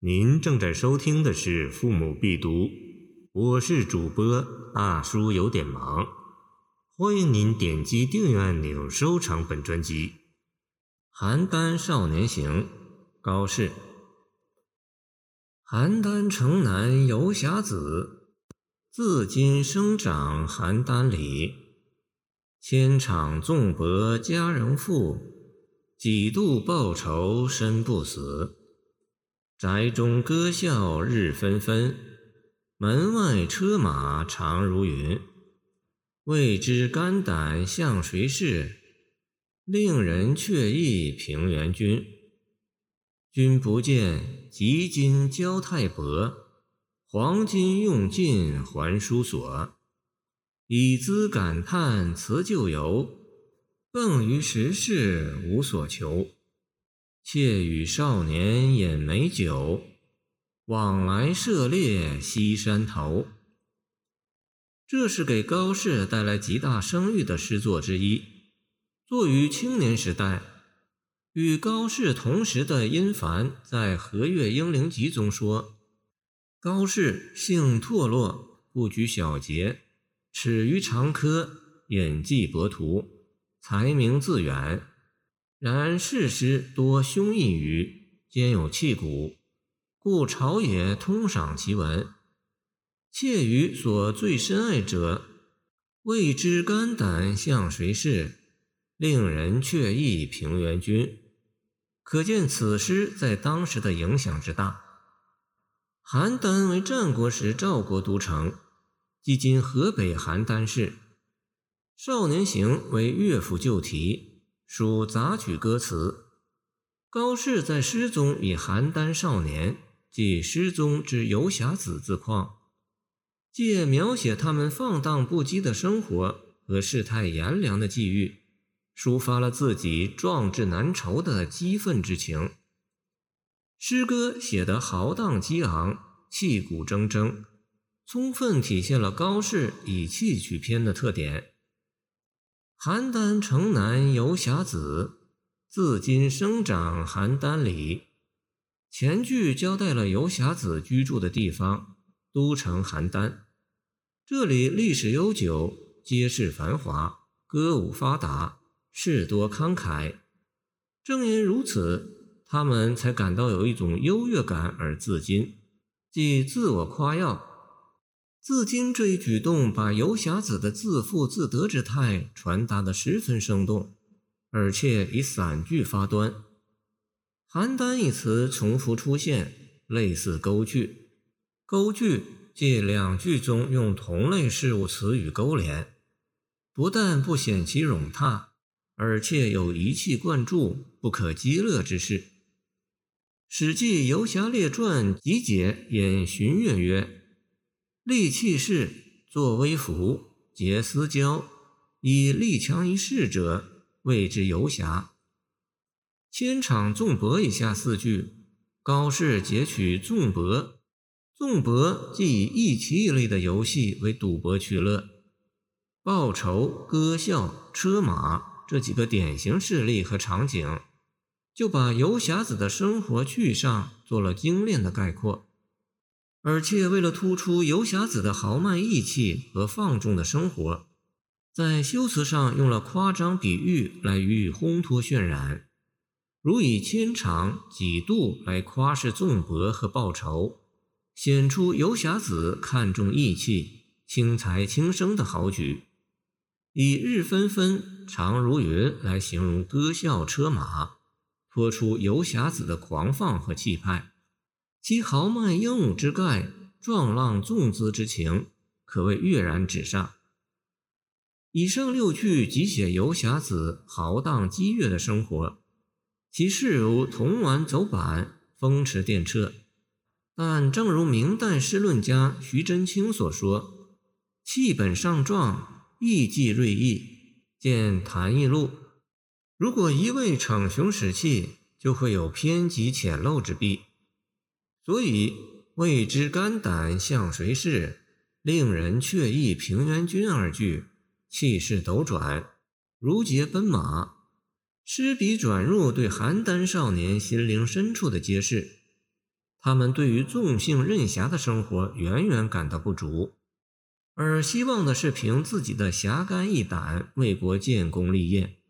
您正在收听的是《父母必读》，我是主播大叔，有点忙。欢迎您点击订阅按钮，收藏本专辑。邯郸少年行，高适。邯郸城南游侠子，自今生长邯郸里。千场纵博佳人赋，几度报仇身不死。宅中歌笑日纷纷，门外车马长如云。未知肝胆向谁试？令人却忆平原君。君不见，及今交太薄，黄金用尽还书所。以资感叹辞旧游，更于时事无所求。妾与少年饮美酒，往来涉猎西山头。这是给高适带来极大声誉的诗作之一，作于青年时代。与高适同时的殷凡在《和岳英灵集》中说：“高适性堕落，不拘小节，耻于长科，演技博图，才名自远。”然世诗多胸臆语，兼有气骨，故朝野通赏其文。窃于所最深爱者，未知肝胆向谁是，令人却忆平原君。可见此诗在当时的影响之大。邯郸为战国时赵国都城，即今河北邯郸市。《少年行》为乐府旧题。属杂曲歌词。高适在诗中以邯郸少年，即诗中之游侠子自况，借描写他们放荡不羁的生活和世态炎凉的际遇，抒发了自己壮志难酬的激愤之情。诗歌写得豪荡激昂，气骨铮铮，充分体现了高适以气取篇的特点。邯郸城南游侠子，自今生长邯郸里。前句交代了游侠子居住的地方——都城邯郸。这里历史悠久，街市繁华，歌舞发达，事多慷慨。正因如此，他们才感到有一种优越感而自矜，即自我夸耀。自今这一举动，把游侠子的自负自得之态传达得十分生动，而且以散句发端。邯郸一词重复出现，类似勾句。勾句即两句中用同类事物词语勾连，不但不显其冗沓，而且有一气贯注、不可激乐之势。《史记·游侠列传》集解引荀悦曰。立气势，作威服，结私交，以力强于世者，谓之游侠。千场纵博以下四句，高适截取纵博。纵博即以义棋一类的游戏为赌博取乐，报仇、歌笑、车马这几个典型事例和场景，就把游侠子的生活趣上做了精炼的概括。而且为了突出游侠子的豪迈义气和放纵的生活，在修辞上用了夸张比喻来予以烘托渲染，如以千场几度来夸饰纵博和报仇，显出游侠子看重义气、轻财轻生的豪举；以日纷纷、长如云来形容歌笑车马，托出游侠子的狂放和气派。其豪迈英武之概、壮浪纵姿之情，可谓跃然纸上。以上六句即写游侠子豪荡激越的生活，其事如铜丸走板、风驰电掣。但正如明代诗论家徐祯卿所说：“气本上壮，意既锐意。”见《谈艺录》。如果一味逞雄使气，就会有偏激浅陋之弊。所以“未知肝胆向谁事，令人却忆平原君”二句，气势斗转，如捷奔马，诗笔转入对邯郸少年心灵深处的揭示。他们对于纵性任侠的生活远远感到不足，而希望的是凭自己的侠肝义胆为国建功立业，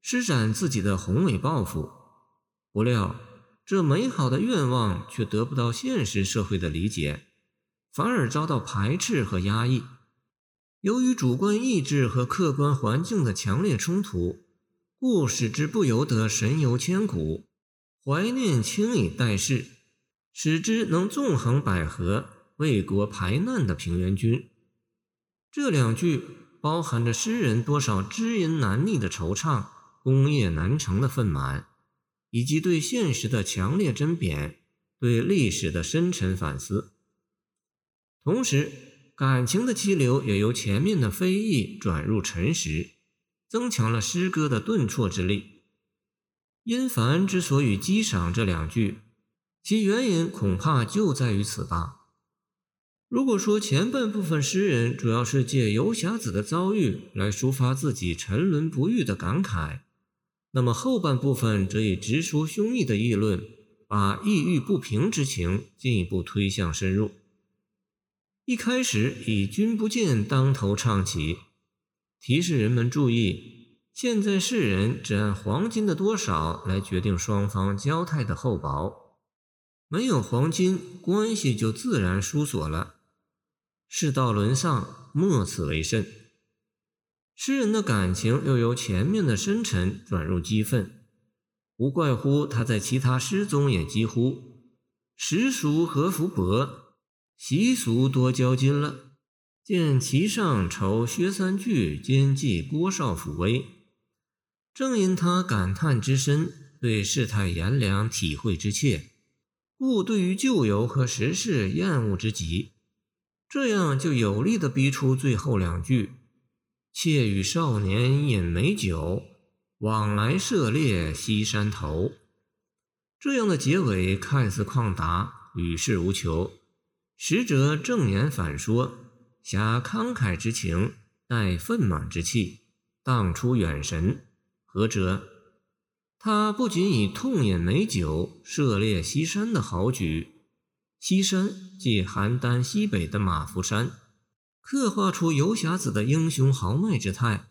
施展自己的宏伟抱负。不料，这美好的愿望却得不到现实社会的理解，反而遭到排斥和压抑。由于主观意志和客观环境的强烈冲突，故使之不由得神游千古，怀念轻以待世，使之能纵横捭阖，为国排难的平原君。这两句包含着诗人多少知音难觅的惆怅，功业难成的愤懑。以及对现实的强烈甄别，对历史的深沉反思。同时，感情的激流也由前面的非议转入沉实，增强了诗歌的顿挫之力。殷凡之所以激赏这两句，其原因恐怕就在于此吧。如果说前半部分诗人主要是借游侠子的遭遇来抒发自己沉沦不遇的感慨。那么后半部分则以直抒胸臆的议论，把抑郁不平之情进一步推向深入。一开始以“君不见”当头唱起，提示人们注意：现在世人只按黄金的多少来决定双方交态的厚薄，没有黄金，关系就自然疏锁了。事到沦丧，莫此为甚。诗人的感情又由前面的深沉转入激愤，无怪乎他在其他诗中也几乎“时俗何福薄，习俗多交金了。见其上愁薛三句，兼记郭少府威。”正因他感叹之深，对世态炎凉体会之切，故对于旧游和时事厌恶之极，这样就有力地逼出最后两句。妾与少年饮美酒，往来涉猎西山头。这样的结尾看似旷达，与世无求，实则正言反说，挟慷慨之情，带愤满之气，荡出远神。何者？他不仅以痛饮美酒，涉猎西山的豪举，西山即邯郸西北的马伏山。刻画出游侠子的英雄豪迈之态，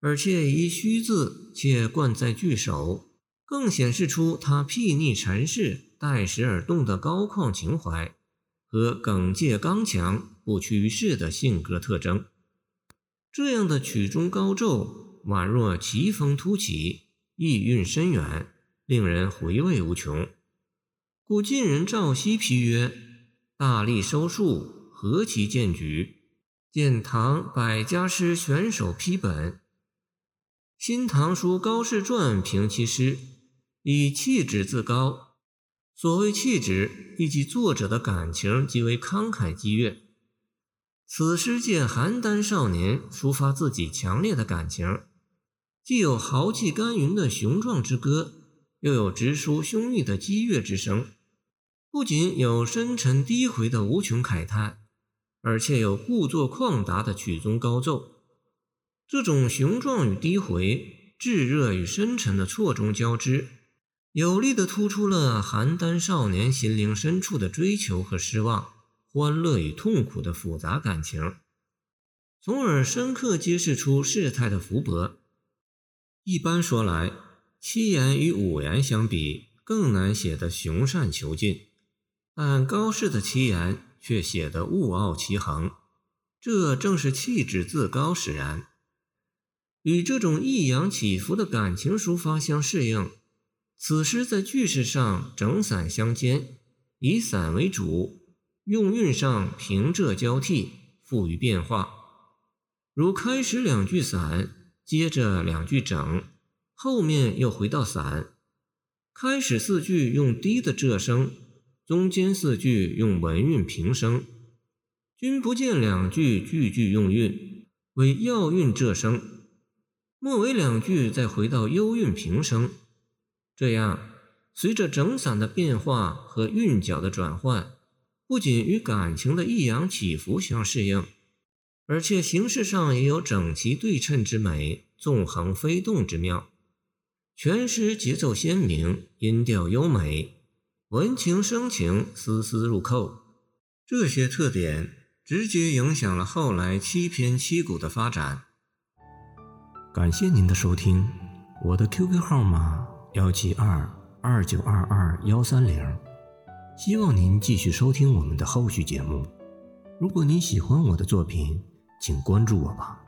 而且以虚字且冠在句首，更显示出他睥睨尘世、待时而动的高旷情怀和耿介刚强、不屈于世的性格特征。这样的曲中高骤，宛若奇峰突起，意蕴深远，令人回味无穷。故晋人赵熙批曰：“大力收束，何其见举！”见唐百家诗选手批本，《新唐书高士传》评其诗，以气质自高。所谓气质，亦即作者的感情极为慷慨激越。此诗借邯郸少年抒发自己强烈的感情，既有豪气干云的雄壮之歌，又有直抒胸臆的激越之声，不仅有深沉低回的无穷慨叹。而且有故作旷达的曲终高奏，这种雄壮与低回、炙热与深沉的错综交织，有力地突出了邯郸少年心灵深处的追求和失望、欢乐与痛苦的复杂感情，从而深刻揭示出事态的福薄。一般说来，七言与五言相比，更难写得雄善遒劲，但高适的七言。却写得物傲其恒，这正是气质自高使然。与这种抑扬起伏的感情抒发相适应，此诗在句式上整散相间，以散为主，用韵上平仄交替，富于变化。如开始两句散，接着两句整，后面又回到散。开始四句用低的仄声。中间四句用文韵平声，君不见两句句句用韵，为要韵仄声。末尾两句再回到幽韵平声，这样随着整散的变化和韵脚的转换，不仅与感情的抑扬起伏相适应，而且形式上也有整齐对称之美，纵横飞动之妙。全诗节奏鲜明，音调优美。文情生情，丝丝入扣。这些特点直接影响了后来七篇七股的发展。感谢您的收听，我的 QQ 号码幺七二二九二二幺三零，希望您继续收听我们的后续节目。如果您喜欢我的作品，请关注我吧。